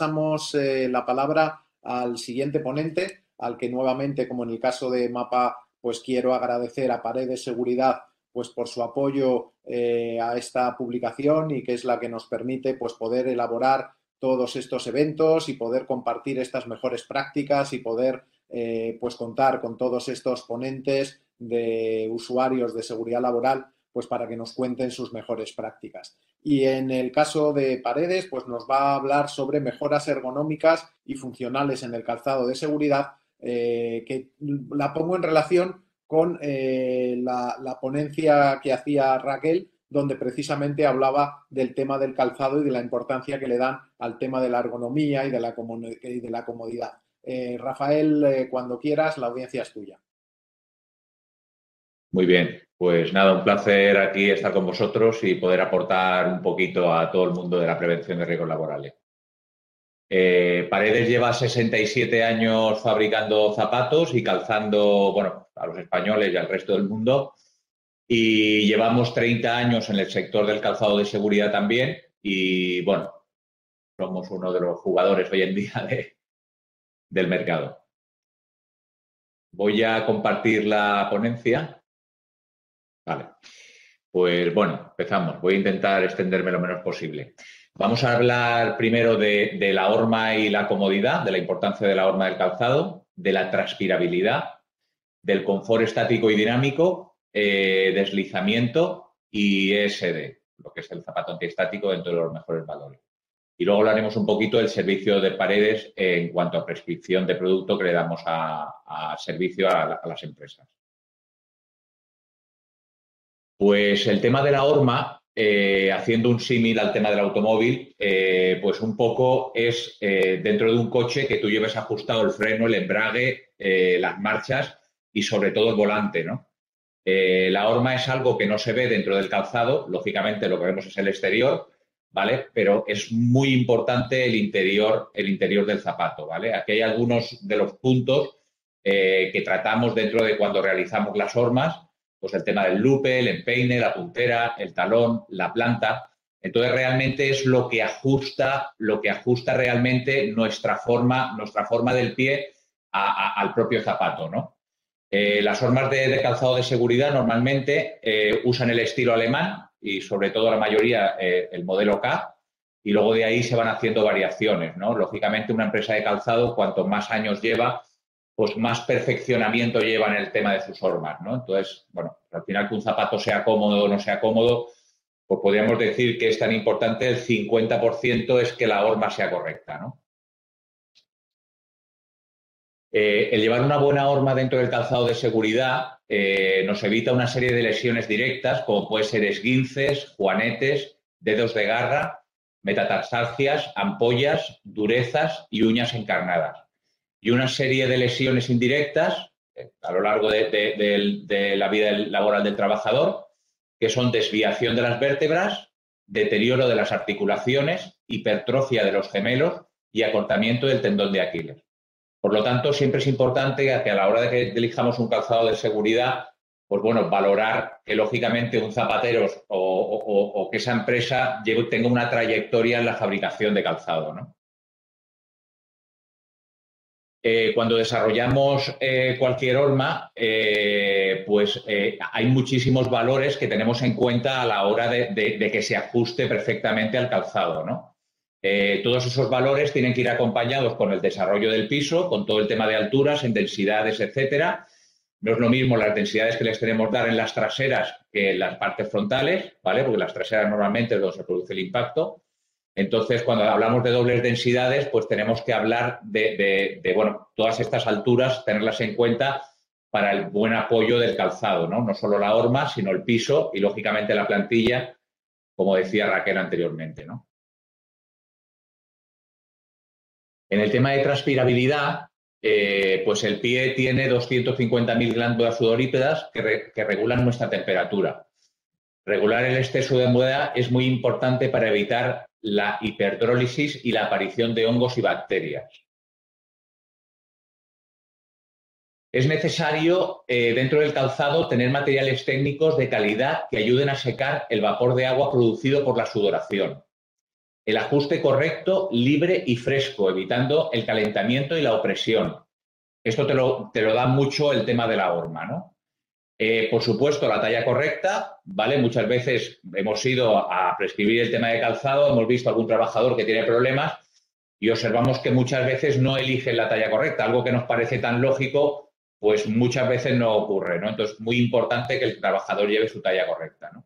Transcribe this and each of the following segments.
pasamos eh, la palabra al siguiente ponente, al que nuevamente, como en el caso de Mapa, pues quiero agradecer a Paredes Seguridad pues por su apoyo eh, a esta publicación y que es la que nos permite pues poder elaborar todos estos eventos y poder compartir estas mejores prácticas y poder eh, pues contar con todos estos ponentes de usuarios de seguridad laboral pues para que nos cuenten sus mejores prácticas. Y en el caso de Paredes, pues nos va a hablar sobre mejoras ergonómicas y funcionales en el calzado de seguridad, eh, que la pongo en relación con eh, la, ponencia que hacía Raquel, donde precisamente hablaba del tema del calzado y de la importancia que le dan al tema de la ergonomía y de la, y de la comodidad. Eh, Rafael, cuando quieras, la audiencia es tuya. Muy bien, pues nada, un placer aquí estar con vosotros y poder aportar un poquito a todo el mundo de la prevención de riesgos laborales. Eh, Paredes lleva 67 años fabricando zapatos y calzando, bueno, a los españoles y al resto del mundo. Y llevamos 30 años en el sector del calzado de seguridad también. Y bueno, somos uno de los jugadores hoy en día del mercado. Voy a compartir la ponencia. Vale. Pues bueno, empezamos. Voy a intentar extenderme lo menos posible. Vamos a hablar primero de, la horma y la comodidad, de la importancia de la horma del calzado, de la transpirabilidad, del confort estático y dinámico, eh, deslizamiento y ESD, lo que es el zapato antiestático dentro de los mejores valores. Y luego hablaremos un poquito del servicio de paredes en cuanto a prescripción de producto que le damos a, servicio a las empresas. Pues el tema de la horma, eh, haciendo un símil al tema del automóvil, eh, pues un poco es eh, dentro de un coche que tú lleves ajustado el freno, el embrague, las marchas y sobre todo el volante, ¿no? la horma es algo que no se ve dentro del calzado, lógicamente lo que vemos es el exterior, ¿vale? Pero es muy importante el interior, el interior del zapato, ¿vale? Aquí hay algunos de los puntos que tratamos dentro de cuando realizamos las hormas pues el tema del lupe, el empeine, la puntera, el talón, la planta. Entonces realmente es lo que ajusta, lo que ajusta realmente nuestra forma, nuestra forma del pie al propio zapato, ¿no? Eh, las formas de, calzado de seguridad normalmente eh, usan el estilo alemán y sobre todo la mayoría eh, el modelo K y luego de ahí se van haciendo variaciones, ¿no? Lógicamente una empresa de calzado cuanto más años lleva pues más perfeccionamiento lleva en el tema de sus hormas, ¿no? Entonces, bueno, al final que un zapato sea cómodo o no sea cómodo, pues podríamos decir que es tan importante el 50% es que la horma sea correcta, ¿no? Eh, el llevar una buena horma dentro del calzado de seguridad eh, nos evita una serie de lesiones directas, como puede ser esguinces, juanetes, dedos de garra, metatarsalgias, ampollas, durezas y uñas encarnadas y una serie de lesiones indirectas eh, a lo largo de, la vida laboral del trabajador, que son desviación de las vértebras, deterioro de las articulaciones, hipertrofia de los gemelos y acortamiento del tendón de Aquiles. Por lo tanto, siempre es importante que a la hora de que elijamos un calzado de seguridad, pues bueno, valorar que lógicamente un zapatero o, que esa empresa tenga una trayectoria en la fabricación de calzado, ¿no? Eh, cuando desarrollamos eh, cualquier horma, eh, pues hay muchísimos valores que tenemos en cuenta a la hora de, que se ajuste perfectamente al calzado, ¿no? todos esos valores tienen que ir acompañados con el desarrollo del piso, con todo el tema de alturas, en densidades, etcétera. No es lo mismo las densidades que les tenemos dar en las traseras que en las partes frontales, ¿vale? Porque las traseras normalmente es donde se produce el impacto. Entonces, cuando hablamos de dobles densidades, pues tenemos que hablar de, bueno, todas estas alturas, tenerlas en cuenta para el buen apoyo del calzado, ¿no? No solo la horma, sino el piso y, lógicamente, la plantilla, como decía Raquel anteriormente, ¿no? En el tema de transpirabilidad, eh, pues el pie tiene 250.000 glándulas sudorípedas que, que regulan nuestra temperatura. Regular el exceso de humedad es muy importante para evitar la hiperdrólisis y la aparición de hongos y bacterias. Es necesario eh, dentro del calzado tener materiales técnicos de calidad que ayuden a secar el vapor de agua producido por la sudoración. el ajuste correcto, libre y fresco, evitando el calentamiento y la opresión. Esto te lo, te lo da mucho el tema de la horma, ¿no? Eh, por supuesto, la talla correcta, ¿vale? Muchas veces hemos ido a prescribir el tema de calzado, hemos visto algún trabajador que tiene problemas y observamos que muchas veces no eligen la talla correcta, algo que nos parece tan lógico, pues muchas veces no ocurre, ¿no? Entonces, muy importante que el trabajador lleve su talla correcta, ¿no?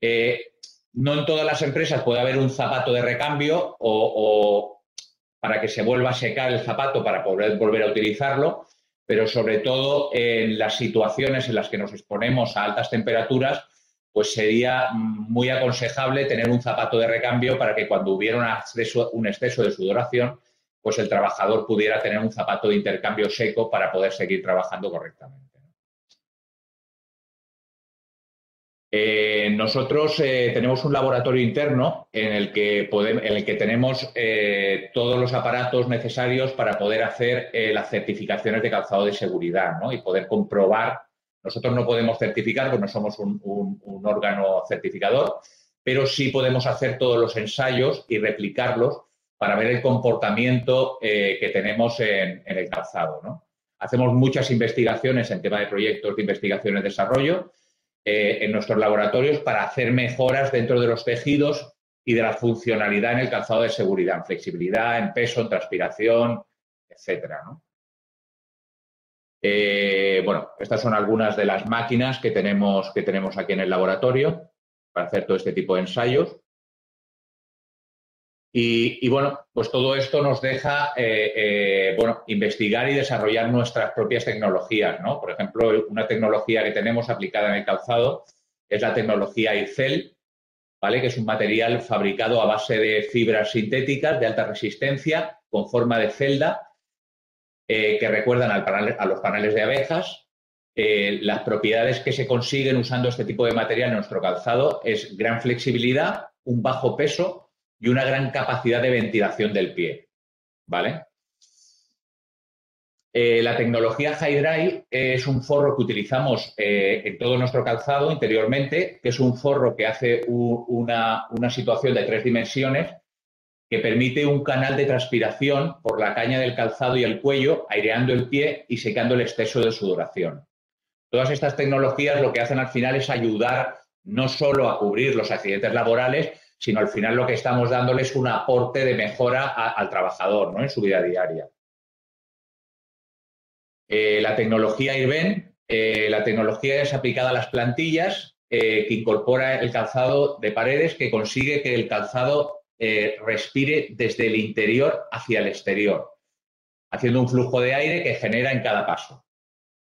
Eh, no en todas las empresas puede haber un zapato de recambio o, para que se vuelva a secar el zapato para poder volver a utilizarlo, pero sobre todo en las situaciones en las que nos exponemos a altas temperaturas, pues sería muy aconsejable tener un zapato de recambio para que cuando hubiera un exceso, de sudoración, pues el trabajador pudiera tener un zapato de intercambio seco para poder seguir trabajando correctamente. Eh, nosotros eh, tenemos un laboratorio interno en el que, en el que tenemos eh, todos los aparatos necesarios para poder hacer las certificaciones de calzado de seguridad y poder comprobar. Nosotros no podemos certificar porque no somos un, órgano certificador, pero sí podemos hacer todos los ensayos y replicarlos para ver el comportamiento que tenemos en, en el calzado. Hacemos muchas investigaciones en tema de proyectos de investigación y desarrollo eh, en nuestros laboratorios para hacer mejoras dentro de los tejidos y de la funcionalidad en el calzado de seguridad, en flexibilidad, en peso, en transpiración, etcétera. Eh, bueno, estas son algunas de las máquinas que tenemos, que tenemos aquí en el laboratorio para hacer todo este tipo de ensayos. Y, bueno, pues todo esto nos deja eh, eh, bueno, investigar y desarrollar nuestras propias tecnologías. ¿no? Por ejemplo, una tecnología que tenemos aplicada en el calzado es la tecnología ICEL, ¿vale? que es un material fabricado a base de fibras sintéticas de alta resistencia con forma de celda eh, que recuerdan a los paneles de abejas. las propiedades que se consiguen usando este tipo de material en nuestro calzado es gran flexibilidad, un bajo peso y una gran capacidad de ventilación del pie. ¿Vale? Eh, la tecnología Hydry es un forro que utilizamos eh, en todo nuestro calzado interiormente, que es un forro que hace una, situación de tres dimensiones que permite un canal de transpiración por la caña del calzado y el cuello, aireando el pie y secando el exceso de sudoración. Todas estas tecnologías lo que hacen al final es ayudar no solo a cubrir los accidentes laborales, sino al final lo que estamos dándoles es un aporte de mejora al trabajador ¿no? en su vida diaria. Eh, la tecnología IRBEN, eh, la tecnología es aplicada a las plantillas eh, que incorpora el calzado de paredes que consigue que el calzado respire desde el interior hacia el exterior, haciendo un flujo de aire que genera en cada paso.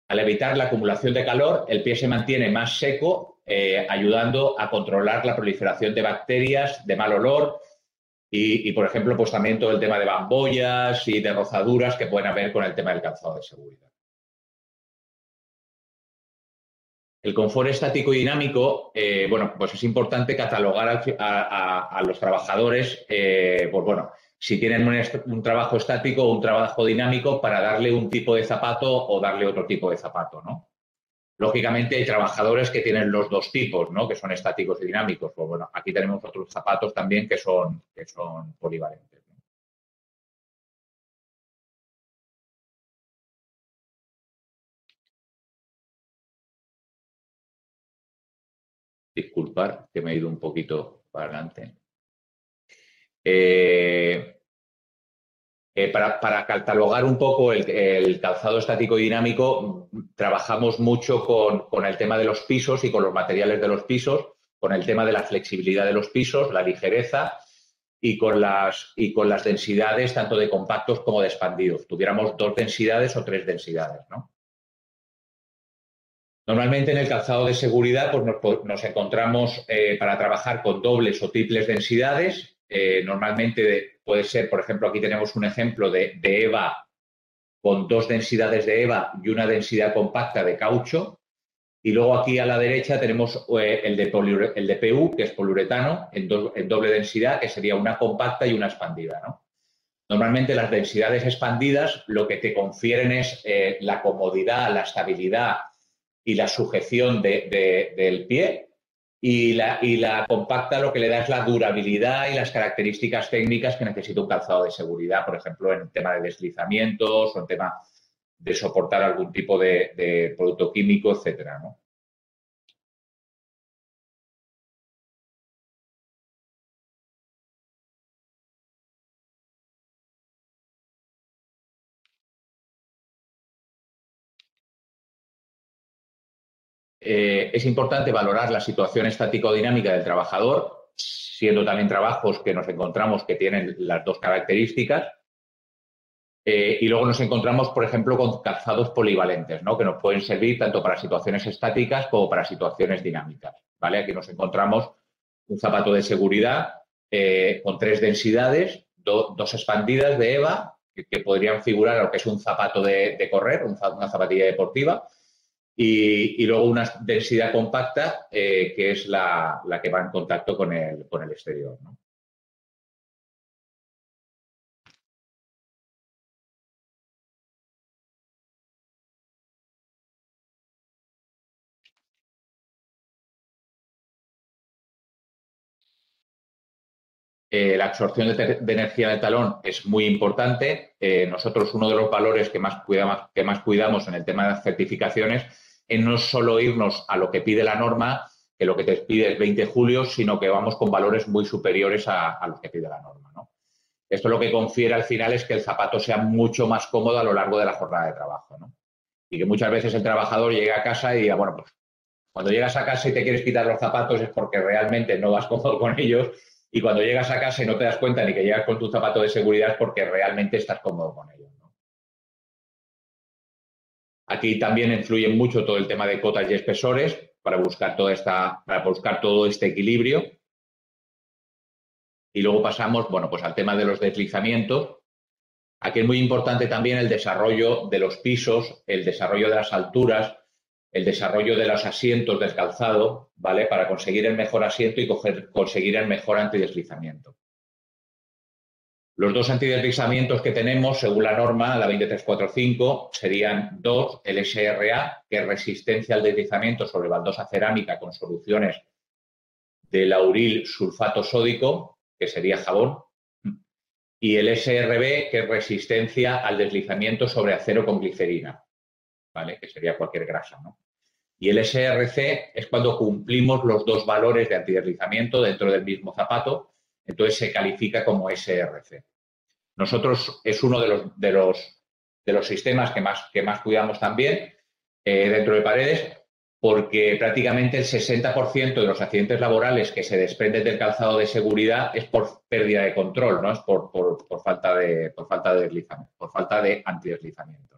Al evitar la acumulación de calor, el pie se mantiene más seco eh, ayudando a controlar la proliferación de bacterias de mal olor y, por ejemplo, pues también todo el tema de bambollas y de rozaduras que pueden haber con el tema del calzado de seguridad. El confort estático y dinámico, eh, bueno, pues es importante catalogar a, los trabajadores, eh, pues bueno, si tienen un, un, trabajo estático o un trabajo dinámico para darle un tipo de zapato o darle otro tipo de zapato, ¿no? Lógicamente hay trabajadores que tienen los dos tipos, ¿no? que son estáticos y dinámicos. Pues bueno, aquí tenemos otros zapatos también que son, que son polivalentes. Disculpar que me he ido un poquito para adelante. Eh, eh, para, catalogar un poco el, calzado estático y dinámico, trabajamos mucho con, el tema de los pisos y con los materiales de los pisos, con el tema de la flexibilidad de los pisos, la ligereza y con las, y con las densidades tanto de compactos como de expandidos. Tuviéramos dos densidades o tres densidades. Normalmente en el calzado de seguridad pues nos, encontramos eh, para trabajar con dobles o triples densidades. Eh, normalmente puede ser, por ejemplo, aquí tenemos un ejemplo de, EVA con dos densidades de EVA y una densidad compacta de caucho. Y luego aquí a la derecha tenemos eh, el, de el de PU, que es poliuretano, en, doble densidad, que sería una compacta y una expandida. Normalmente las densidades expandidas lo que te confieren es eh, la comodidad, la estabilidad y la sujeción del pie y la, y la compacta lo que le da es la durabilidad y las características técnicas que necesita un calzado de seguridad, por ejemplo, en tema de deslizamientos o en tema de soportar algún tipo de, de producto químico, etcétera, ¿no? Eh, es importante valorar la situación estático-dinámica del trabajador, siendo también trabajos que nos encontramos que tienen las dos características. Eh, y luego nos encontramos, por ejemplo, con calzados polivalentes, ¿no? que nos pueden servir tanto para situaciones estáticas como para situaciones dinámicas. ¿vale? Aquí nos encontramos un zapato de seguridad eh, con tres densidades, dos expandidas de EVA, que, podrían figurar lo que es un zapato de, correr, una zapatilla deportiva, y, luego una densidad compacta eh, que es la, que va en contacto con el, con el exterior. Eh, la absorción de, energía del talón es muy importante. Eh, nosotros uno de los valores que más, cuidamos, que más cuidamos en el tema de las certificaciones es no solo irnos a lo que pide la norma, que lo que te pide es 20 julio, sino que vamos con valores muy superiores a, a lo que pide la norma. Esto lo que confiere al final es que el zapato sea mucho más cómodo a lo largo de la jornada de trabajo. Y que muchas veces el trabajador llega a casa y diga, bueno, pues cuando llegas a casa y te quieres quitar los zapatos es porque realmente no vas cómodo con ellos y cuando llegas a casa y no te das cuenta ni que llegas con tu zapato de seguridad es porque realmente estás cómodo con ellos. Aquí también influye mucho todo el tema de cotas y espesores para buscar, toda esta, para buscar todo este equilibrio. Y luego pasamos, bueno, pues al tema de los deslizamientos. Aquí es muy importante también el desarrollo de los pisos, el desarrollo de las alturas, el desarrollo de los asientos del calzado, ¿vale? Para conseguir el mejor asiento y conseguir el mejor antideslizamiento. Los dos antideslizamientos que tenemos, según la norma, la 2345, serían dos, el SRA, que es resistencia al deslizamiento sobre baldosa cerámica con soluciones de lauril sulfato sódico, que sería jabón, y el SRB, que es resistencia al deslizamiento sobre acero con glicerina. ¿vale? Que sería cualquier grasa, ¿no? Y el SRC es cuando cumplimos los dos valores de antideslizamiento dentro del mismo zapato, entonces se califica como SRC. Nosotros es uno de los, de los, de los sistemas que más, que más cuidamos también eh, dentro de paredes, porque prácticamente el 60% de los accidentes laborales que se desprenden del calzado de seguridad es por pérdida de control, ¿no? Es por, por falta de, por falta de deslizamiento, por falta de antideslizamiento.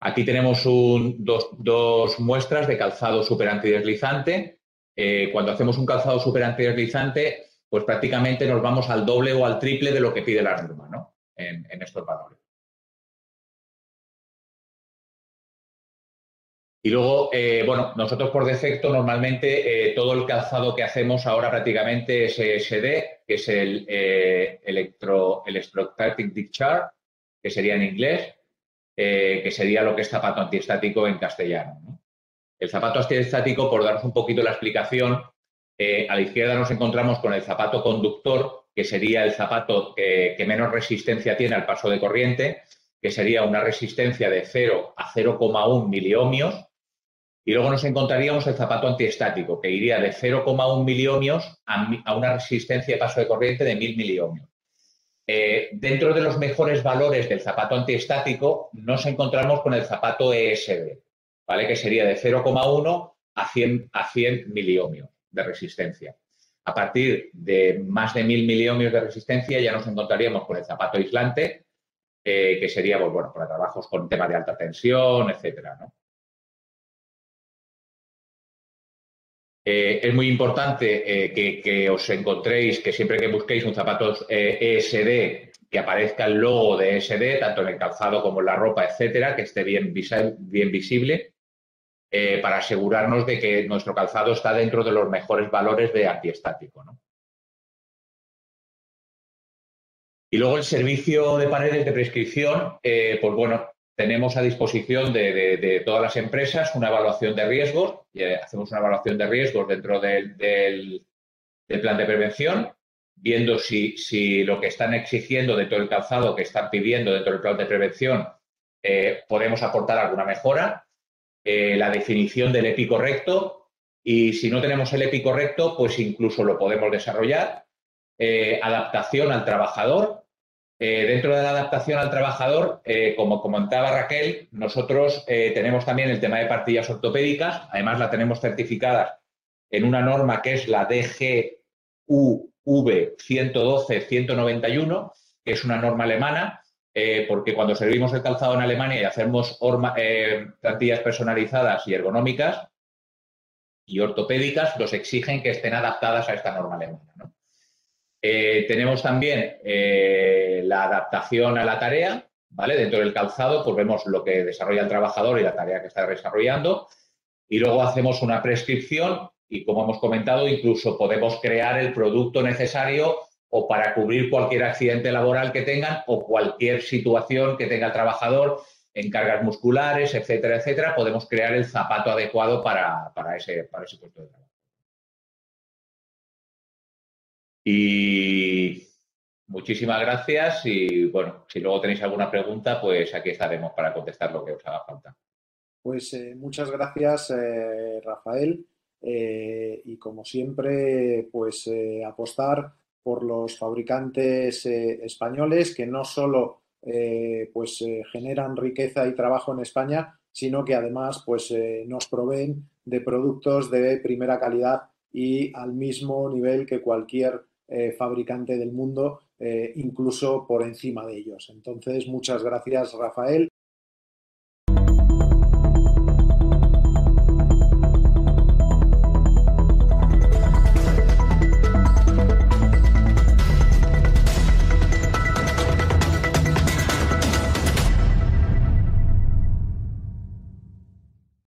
Aquí tenemos dos, muestras de calzado super antideslizante. Eh, cuando hacemos un calzado super antideslizante, pues prácticamente nos vamos al doble o al triple de lo que pide la norma ¿no? en, estos valores. Y luego, eh, bueno, nosotros por defecto normalmente eh, todo el calzado que hacemos ahora prácticamente es ESD, que es el Electro, Electrostatic Discharge, que sería en inglés, eh, que sería lo que es zapato antiestático en castellano. El zapato antiestático, por daros un poquito la explicación, eh, a la izquierda nos encontramos con el zapato conductor, que sería el zapato que, menos resistencia tiene al paso de corriente, que sería una resistencia de 0 a 0,1 miliohmios. Y luego nos encontraríamos el zapato antiestático, que iría de 0,1 miliohmios a, una resistencia de paso de corriente de 1000 miliohmios. Eh, dentro de los mejores valores del zapato antiestático nos encontramos con el zapato ESD, ¿vale? que sería de 0,1 a 100, a 100 miliohmios de resistencia. A partir de más de 1000 miliohmios de resistencia ya nos encontraríamos con el zapato aislante, eh, que sería pues, bueno, para trabajos con temas de alta tensión, etcétera. Eh, es muy importante eh, que, os encontréis, que siempre que busquéis un zapato ESD, e que aparezca el logo de ESD, tanto en el calzado como en la ropa, etcétera, que esté bien, bien visible, eh, para asegurarnos de que nuestro calzado está dentro de los mejores valores de antiestático. Y luego el servicio de paredes de prescripción, pues bueno, tenemos a disposición de, todas las empresas una evaluación de riesgos. hacemos una evaluación de riesgos dentro del, plan de prevención, viendo si, lo que están exigiendo dentro del calzado que están pidiendo dentro del plan de prevención eh, podemos aportar alguna mejora. Eh, la definición del EPI correcto y si no tenemos el EPI correcto, pues incluso lo podemos desarrollar. Eh, adaptación al trabajador, eh, dentro de la adaptación al trabajador, como comentaba Raquel, nosotros tenemos también el tema de partillas ortopédicas, además la tenemos certificada en una norma que es la DGUV 112-191, que es una norma alemana, porque cuando servimos el calzado en Alemania y hacemos plantillas personalizadas y ergonómicas y ortopédicas, nos exigen que estén adaptadas a esta norma alemana. Eh, tenemos también eh, la adaptación a la tarea, ¿vale? Dentro del calzado, pues vemos lo que desarrolla el trabajador y la tarea que está desarrollando. Y luego hacemos una prescripción y, como hemos comentado, incluso podemos crear el producto necesario o para cubrir cualquier accidente laboral que tengan o cualquier situación que tenga el trabajador en cargas musculares, etcétera, etcétera, podemos crear el zapato adecuado para, ese, para ese puesto de trabajo. Y muchísimas gracias y bueno, si luego tenéis alguna pregunta, pues aquí estaremos para contestar lo que os haga falta. Pues eh, muchas gracias, eh, Rafael. Eh, y como siempre, pues apostar por los fabricantes españoles que no solo pues generan riqueza y trabajo en España, sino que además pues nos proveen de productos de primera calidad y al mismo nivel que cualquier eh, fabricante del mundo, eh, incluso por encima de ellos. Entonces, muchas gracias, Rafael.